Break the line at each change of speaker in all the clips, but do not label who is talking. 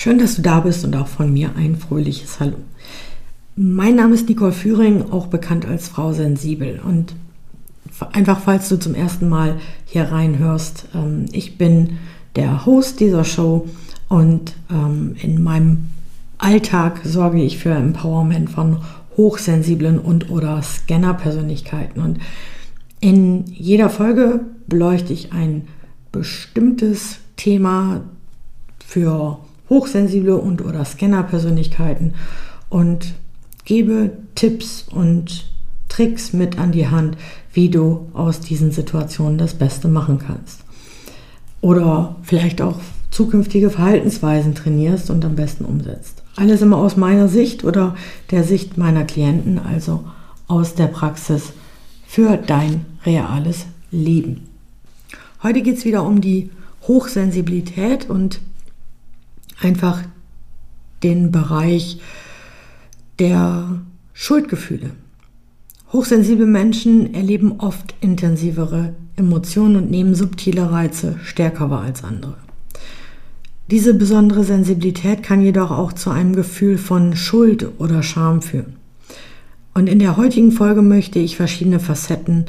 Schön, dass du da bist und auch von mir ein fröhliches Hallo. Mein Name ist Nicole Führing, auch bekannt als Frau Sensibel. Und einfach, falls du zum ersten Mal hier reinhörst, ähm, ich bin der Host dieser Show und ähm, in meinem Alltag sorge ich für Empowerment von hochsensiblen und oder Scanner-Persönlichkeiten. Und in jeder Folge beleuchte ich ein bestimmtes Thema für hochsensible und oder Scanner-Persönlichkeiten und gebe Tipps und Tricks mit an die Hand, wie du aus diesen Situationen das Beste machen kannst. Oder vielleicht auch zukünftige Verhaltensweisen trainierst und am besten umsetzt. Alles immer aus meiner Sicht oder der Sicht meiner Klienten, also aus der Praxis für dein reales Leben. Heute geht es wieder um die Hochsensibilität und einfach den Bereich der Schuldgefühle. Hochsensible Menschen erleben oft intensivere Emotionen und nehmen subtile Reize stärker wahr als andere. Diese besondere Sensibilität kann jedoch auch zu einem Gefühl von Schuld oder Scham führen. Und in der heutigen Folge möchte ich verschiedene Facetten,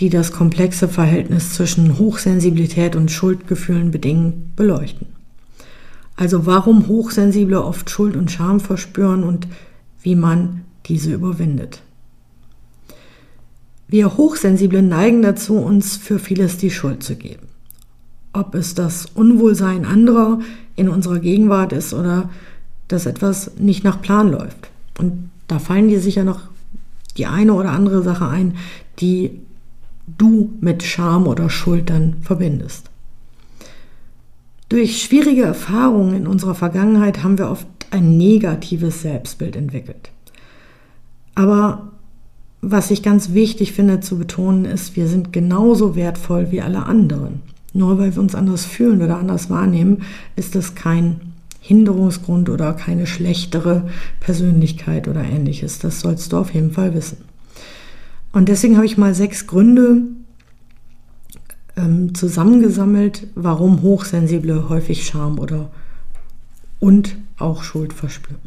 die das komplexe Verhältnis zwischen Hochsensibilität und Schuldgefühlen bedingen, beleuchten. Also warum Hochsensible oft Schuld und Scham verspüren und wie man diese überwindet. Wir Hochsensible neigen dazu, uns für vieles die Schuld zu geben. Ob es das Unwohlsein anderer in unserer Gegenwart ist oder dass etwas nicht nach Plan läuft. Und da fallen dir sicher noch die eine oder andere Sache ein, die du mit Scham oder Schuld dann verbindest. Durch schwierige Erfahrungen in unserer Vergangenheit haben wir oft ein negatives Selbstbild entwickelt. Aber was ich ganz wichtig finde zu betonen, ist, wir sind genauso wertvoll wie alle anderen. Nur weil wir uns anders fühlen oder anders wahrnehmen, ist das kein Hinderungsgrund oder keine schlechtere Persönlichkeit oder ähnliches. Das sollst du auf jeden Fall wissen. Und deswegen habe ich mal sechs Gründe ähm, zusammengesammelt, warum Hochsensible häufig Scham oder und auch Schuld verspüren.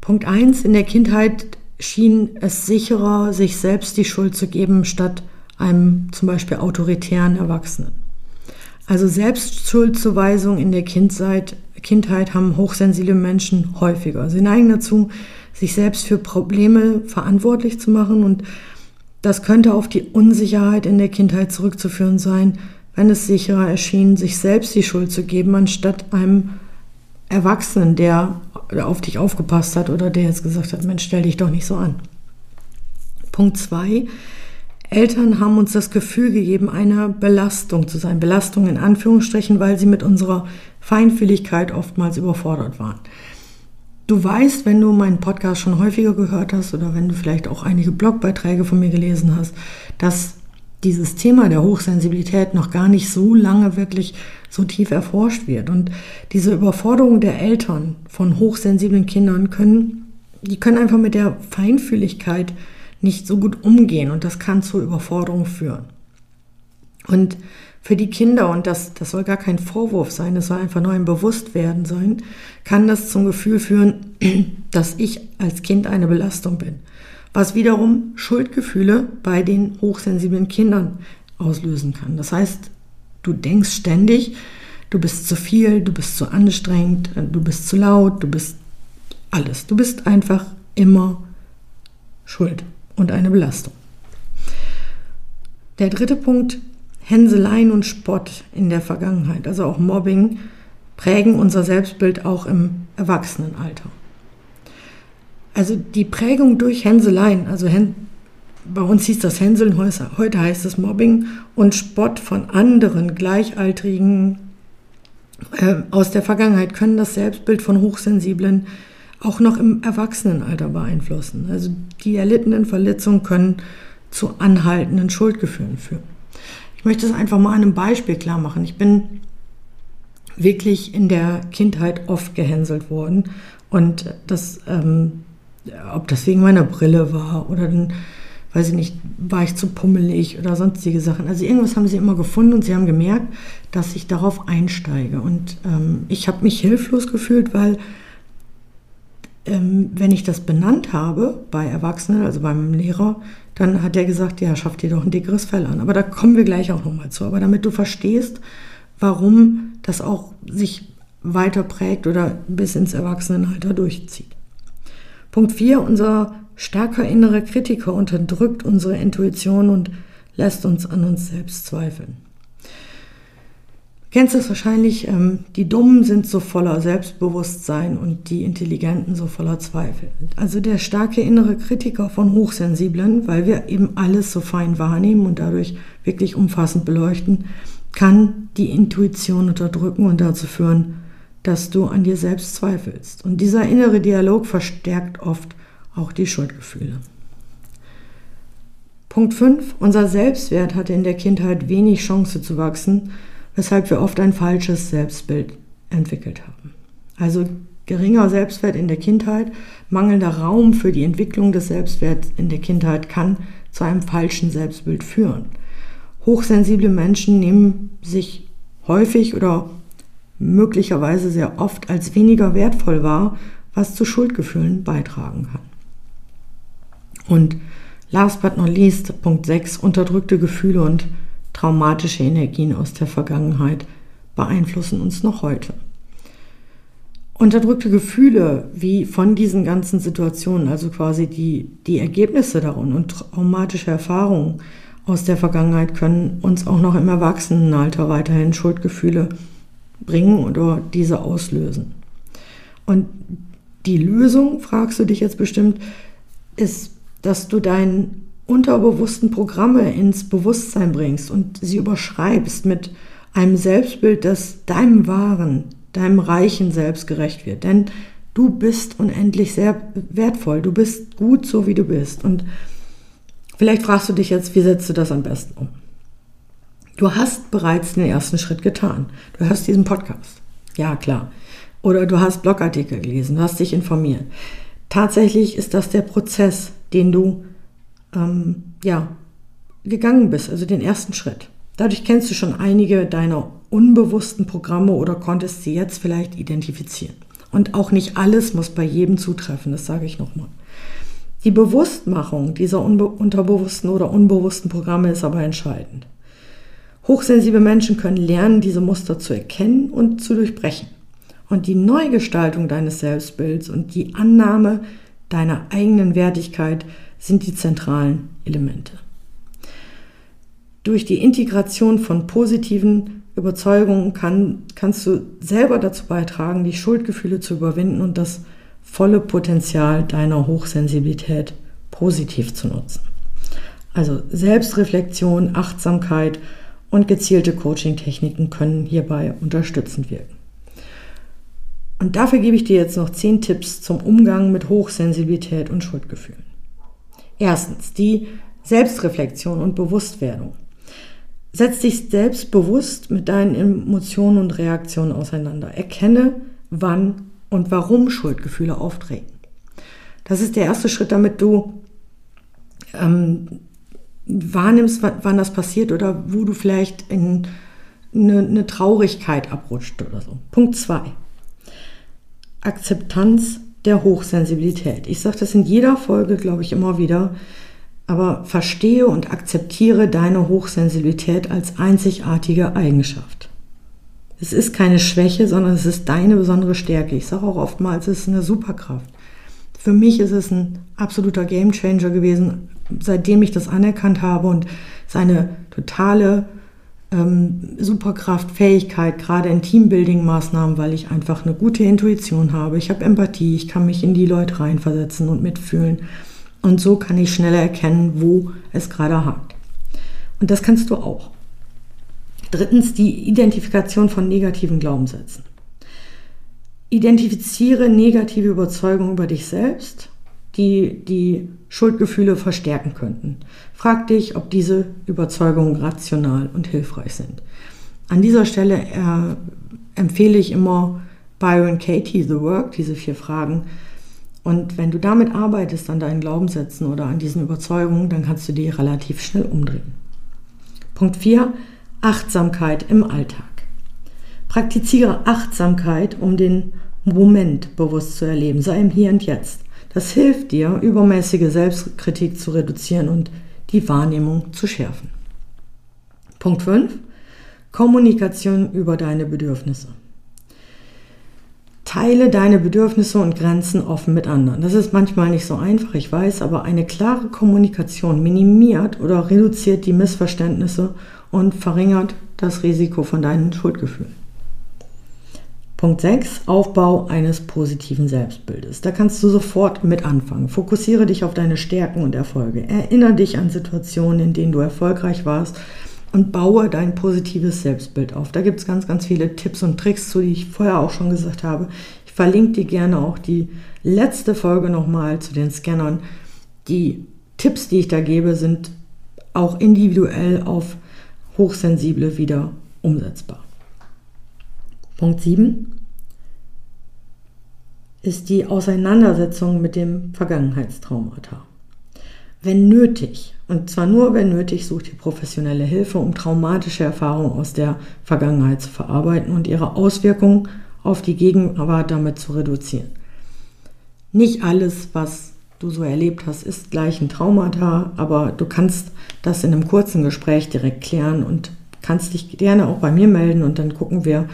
Punkt 1. In der Kindheit schien es sicherer, sich selbst die Schuld zu geben, statt einem zum Beispiel autoritären Erwachsenen. Also Selbstschuldzuweisung in der Kindheit, Kindheit haben hochsensible Menschen häufiger. Sie neigen dazu, sich selbst für Probleme verantwortlich zu machen und das könnte auf die Unsicherheit in der Kindheit zurückzuführen sein, wenn es sicherer erschien, sich selbst die Schuld zu geben, anstatt einem Erwachsenen, der auf dich aufgepasst hat oder der jetzt gesagt hat, Mensch, stell dich doch nicht so an. Punkt zwei: Eltern haben uns das Gefühl gegeben, eine Belastung zu sein. Belastung in Anführungsstrichen, weil sie mit unserer Feinfühligkeit oftmals überfordert waren. Du weißt, wenn du meinen Podcast schon häufiger gehört hast oder wenn du vielleicht auch einige Blogbeiträge von mir gelesen hast, dass dieses Thema der Hochsensibilität noch gar nicht so lange wirklich so tief erforscht wird. Und diese Überforderung der Eltern von hochsensiblen Kindern können, die können einfach mit der Feinfühligkeit nicht so gut umgehen und das kann zur Überforderung führen. Und für die Kinder, und das, das soll gar kein Vorwurf sein, es soll einfach nur ein Bewusstwerden sein, kann das zum Gefühl führen, dass ich als Kind eine Belastung bin. Was wiederum Schuldgefühle bei den hochsensiblen Kindern auslösen kann. Das heißt, du denkst ständig, du bist zu viel, du bist zu anstrengend, du bist zu laut, du bist alles. Du bist einfach immer schuld und eine Belastung. Der dritte Punkt Hänseleien und Spott in der Vergangenheit, also auch Mobbing, prägen unser Selbstbild auch im Erwachsenenalter. Also die Prägung durch Hänseleien, also Hän bei uns hieß das Hänseln, heute heißt es Mobbing und Spott von anderen gleichaltrigen äh, aus der Vergangenheit können das Selbstbild von Hochsensiblen auch noch im Erwachsenenalter beeinflussen. Also die erlittenen Verletzungen können zu anhaltenden Schuldgefühlen führen. Ich möchte es einfach mal an einem Beispiel klar machen. Ich bin wirklich in der Kindheit oft gehänselt worden und das, ähm, ob das wegen meiner Brille war oder dann, weiß ich nicht, war ich zu pummelig oder sonstige Sachen. Also irgendwas haben sie immer gefunden und sie haben gemerkt, dass ich darauf einsteige. Und ähm, ich habe mich hilflos gefühlt, weil ähm, wenn ich das benannt habe bei Erwachsenen, also beim Lehrer, dann hat er gesagt, ja, schaff dir doch ein dickeres Fell an. Aber da kommen wir gleich auch nochmal zu. Aber damit du verstehst, warum das auch sich weiter prägt oder bis ins Erwachsenenalter durchzieht. Punkt 4, unser stärker innerer Kritiker unterdrückt unsere Intuition und lässt uns an uns selbst zweifeln kennst es wahrscheinlich, ähm, die Dummen sind so voller Selbstbewusstsein und die Intelligenten so voller Zweifel. Also der starke innere Kritiker von Hochsensiblen, weil wir eben alles so fein wahrnehmen und dadurch wirklich umfassend beleuchten, kann die Intuition unterdrücken und dazu führen, dass du an dir selbst zweifelst. Und dieser innere Dialog verstärkt oft auch die Schuldgefühle. Punkt 5. Unser Selbstwert hatte in der Kindheit wenig Chance zu wachsen, weshalb wir oft ein falsches Selbstbild entwickelt haben. Also geringer Selbstwert in der Kindheit, mangelnder Raum für die Entwicklung des Selbstwerts in der Kindheit kann zu einem falschen Selbstbild führen. Hochsensible Menschen nehmen sich häufig oder möglicherweise sehr oft als weniger wertvoll wahr, was zu Schuldgefühlen beitragen kann. Und last but not least, Punkt 6, unterdrückte Gefühle und traumatische Energien aus der Vergangenheit beeinflussen uns noch heute. Unterdrückte Gefühle wie von diesen ganzen Situationen, also quasi die, die Ergebnisse darin und traumatische Erfahrungen aus der Vergangenheit können uns auch noch im Erwachsenenalter weiterhin Schuldgefühle bringen oder diese auslösen. Und die Lösung, fragst du dich jetzt bestimmt, ist, dass du deinen unterbewussten Programme ins Bewusstsein bringst und sie überschreibst mit einem Selbstbild, das deinem wahren, deinem reichen Selbst gerecht wird. Denn du bist unendlich sehr wertvoll. Du bist gut so, wie du bist. Und vielleicht fragst du dich jetzt, wie setzt du das am besten um? Du hast bereits den ersten Schritt getan. Du hörst diesen Podcast. Ja, klar. Oder du hast Blogartikel gelesen, du hast dich informiert. Tatsächlich ist das der Prozess, den du ähm, ja, gegangen bist, also den ersten Schritt. Dadurch kennst du schon einige deiner unbewussten Programme oder konntest sie jetzt vielleicht identifizieren. Und auch nicht alles muss bei jedem zutreffen, das sage ich nochmal. Die Bewusstmachung dieser unterbewussten oder unbewussten Programme ist aber entscheidend. Hochsensible Menschen können lernen, diese Muster zu erkennen und zu durchbrechen. Und die Neugestaltung deines Selbstbilds und die Annahme deiner eigenen Wertigkeit sind die zentralen Elemente. Durch die Integration von positiven Überzeugungen kann, kannst du selber dazu beitragen, die Schuldgefühle zu überwinden und das volle Potenzial deiner Hochsensibilität positiv zu nutzen. Also Selbstreflexion, Achtsamkeit und gezielte Coaching-Techniken können hierbei unterstützend wirken. Und dafür gebe ich dir jetzt noch zehn Tipps zum Umgang mit Hochsensibilität und Schuldgefühlen. Erstens, die Selbstreflexion und Bewusstwerdung. Setz dich selbstbewusst mit deinen Emotionen und Reaktionen auseinander. Erkenne, wann und warum Schuldgefühle auftreten. Das ist der erste Schritt, damit du ähm, wahrnimmst, wann das passiert oder wo du vielleicht in eine, eine Traurigkeit abrutscht oder so. Punkt zwei: Akzeptanz der Hochsensibilität. Ich sage das in jeder Folge, glaube ich, immer wieder. Aber verstehe und akzeptiere deine Hochsensibilität als einzigartige Eigenschaft. Es ist keine Schwäche, sondern es ist deine besondere Stärke. Ich sage auch oftmals, es ist eine Superkraft. Für mich ist es ein absoluter Gamechanger gewesen, seitdem ich das anerkannt habe und seine totale ähm, Superkraft, Fähigkeit, gerade in Teambuilding-Maßnahmen, weil ich einfach eine gute Intuition habe. Ich habe Empathie, ich kann mich in die Leute reinversetzen und mitfühlen. Und so kann ich schneller erkennen, wo es gerade hakt. Und das kannst du auch. Drittens die Identifikation von negativen Glaubenssätzen. Identifiziere negative Überzeugungen über dich selbst, die die Schuldgefühle verstärken könnten. Frag dich, ob diese Überzeugungen rational und hilfreich sind. An dieser Stelle äh, empfehle ich immer Byron Katie The Work, diese vier Fragen. Und wenn du damit arbeitest, an deinen Glaubenssätzen oder an diesen Überzeugungen, dann kannst du die relativ schnell umdrehen. Punkt 4. Achtsamkeit im Alltag. Praktiziere Achtsamkeit, um den Moment bewusst zu erleben. Sei im Hier und Jetzt. Das hilft dir, übermäßige Selbstkritik zu reduzieren und die Wahrnehmung zu schärfen. Punkt 5. Kommunikation über deine Bedürfnisse. Teile deine Bedürfnisse und Grenzen offen mit anderen. Das ist manchmal nicht so einfach, ich weiß, aber eine klare Kommunikation minimiert oder reduziert die Missverständnisse und verringert das Risiko von deinen Schuldgefühlen. Punkt 6, Aufbau eines positiven Selbstbildes. Da kannst du sofort mit anfangen. Fokussiere dich auf deine Stärken und Erfolge. Erinnere dich an Situationen, in denen du erfolgreich warst und baue dein positives Selbstbild auf. Da gibt es ganz, ganz viele Tipps und Tricks zu, die ich vorher auch schon gesagt habe. Ich verlinke dir gerne auch die letzte Folge nochmal zu den Scannern. Die Tipps, die ich da gebe, sind auch individuell auf Hochsensible wieder umsetzbar. Punkt 7 ist die Auseinandersetzung mit dem Vergangenheitstraumata. Wenn nötig, und zwar nur wenn nötig, sucht ihr professionelle Hilfe, um traumatische Erfahrungen aus der Vergangenheit zu verarbeiten und ihre Auswirkungen auf die Gegenwart damit zu reduzieren. Nicht alles, was du so erlebt hast, ist gleich ein Traumata, aber du kannst das in einem kurzen Gespräch direkt klären und kannst dich gerne auch bei mir melden und dann gucken wir,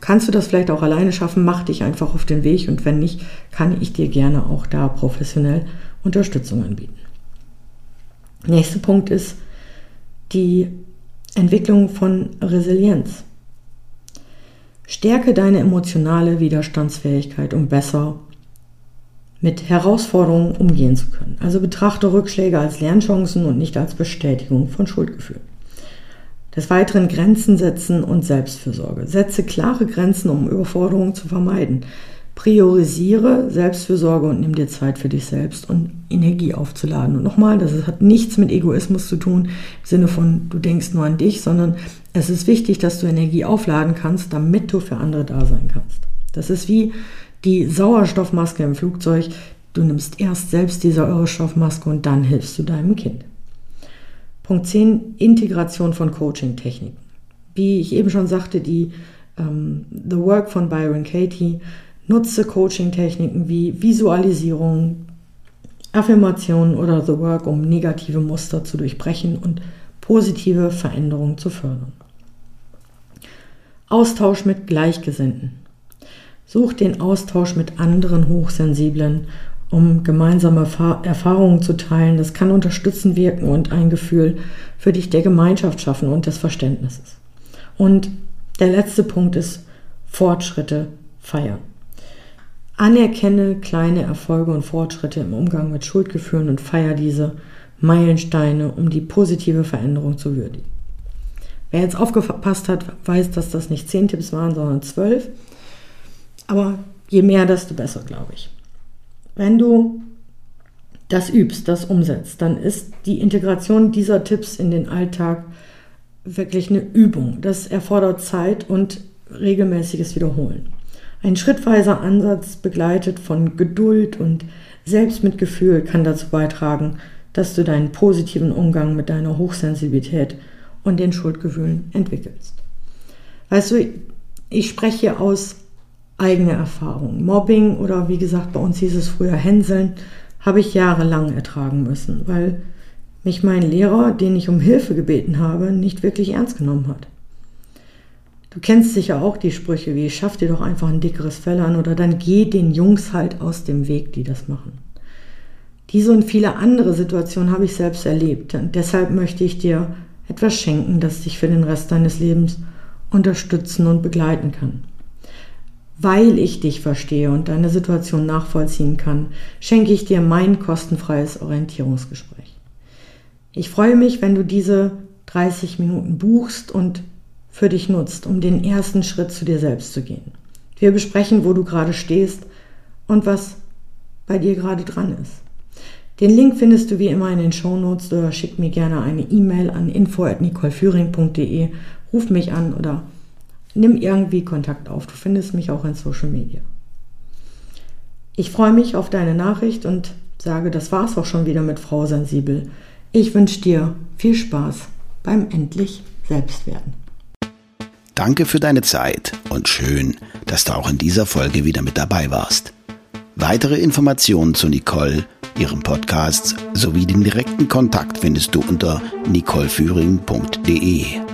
kannst du das vielleicht auch alleine schaffen, mach dich einfach auf den Weg und wenn nicht, kann ich dir gerne auch da professionell Unterstützung anbieten. Nächster Punkt ist die Entwicklung von Resilienz. Stärke deine emotionale Widerstandsfähigkeit, um besser mit Herausforderungen umgehen zu können. Also betrachte Rückschläge als Lernchancen und nicht als Bestätigung von Schuldgefühlen. Des Weiteren Grenzen setzen und Selbstfürsorge. Setze klare Grenzen, um Überforderungen zu vermeiden. Priorisiere Selbstfürsorge und nimm dir Zeit für dich selbst und Energie aufzuladen. Und nochmal, das hat nichts mit Egoismus zu tun, im Sinne von, du denkst nur an dich, sondern es ist wichtig, dass du Energie aufladen kannst, damit du für andere da sein kannst. Das ist wie die Sauerstoffmaske im Flugzeug. Du nimmst erst selbst die Sauerstoffmaske und dann hilfst du deinem Kind. Punkt 10, Integration von Coaching-Techniken. Wie ich eben schon sagte, die ähm, The Work von Byron Katie nutze Coaching-Techniken wie Visualisierung, Affirmation oder The Work, um negative Muster zu durchbrechen und positive Veränderungen zu fördern. Austausch mit Gleichgesinnten. Such den Austausch mit anderen Hochsensiblen um gemeinsame Erfahrungen zu teilen. Das kann unterstützend wirken und ein Gefühl für dich der Gemeinschaft schaffen und des Verständnisses. Und der letzte Punkt ist Fortschritte feiern. Anerkenne kleine Erfolge und Fortschritte im Umgang mit Schuldgefühlen und feier diese Meilensteine, um die positive Veränderung zu würdigen. Wer jetzt aufgepasst hat, weiß, dass das nicht zehn Tipps waren, sondern zwölf. Aber je mehr, desto besser, glaube ich. Wenn du das übst, das umsetzt, dann ist die Integration dieser Tipps in den Alltag wirklich eine Übung. Das erfordert Zeit und regelmäßiges Wiederholen. Ein schrittweiser Ansatz begleitet von Geduld und Selbstmitgefühl kann dazu beitragen, dass du deinen positiven Umgang mit deiner Hochsensibilität und den Schuldgefühlen entwickelst. Weißt du, ich spreche aus eigene Erfahrung. Mobbing oder wie gesagt, bei uns hieß es früher Hänseln, habe ich jahrelang ertragen müssen, weil mich mein Lehrer, den ich um Hilfe gebeten habe, nicht wirklich ernst genommen hat. Du kennst sicher auch die Sprüche wie, schaff dir doch einfach ein dickeres Fell an oder dann geh den Jungs halt aus dem Weg, die das machen. Diese und viele andere Situationen habe ich selbst erlebt und deshalb möchte ich dir etwas schenken, das dich für den Rest deines Lebens unterstützen und begleiten kann. Weil ich dich verstehe und deine Situation nachvollziehen kann, schenke ich dir mein kostenfreies Orientierungsgespräch. Ich freue mich, wenn du diese 30 Minuten buchst und für dich nutzt, um den ersten Schritt zu dir selbst zu gehen. Wir besprechen, wo du gerade stehst und was bei dir gerade dran ist. Den Link findest du wie immer in den Shownotes oder schick mir gerne eine E-Mail an info@nicoleführing.de, ruf mich an oder nimm irgendwie Kontakt auf. Du findest mich auch in Social Media. Ich freue mich auf deine Nachricht und sage, das war's auch schon wieder mit Frau Sensibel. Ich wünsche dir viel Spaß beim endlich Selbstwerden.
Danke für deine Zeit und schön, dass du auch in dieser Folge wieder mit dabei warst. Weitere Informationen zu Nicole, ihrem Podcast sowie den direkten Kontakt findest du unter nicoleführing.de.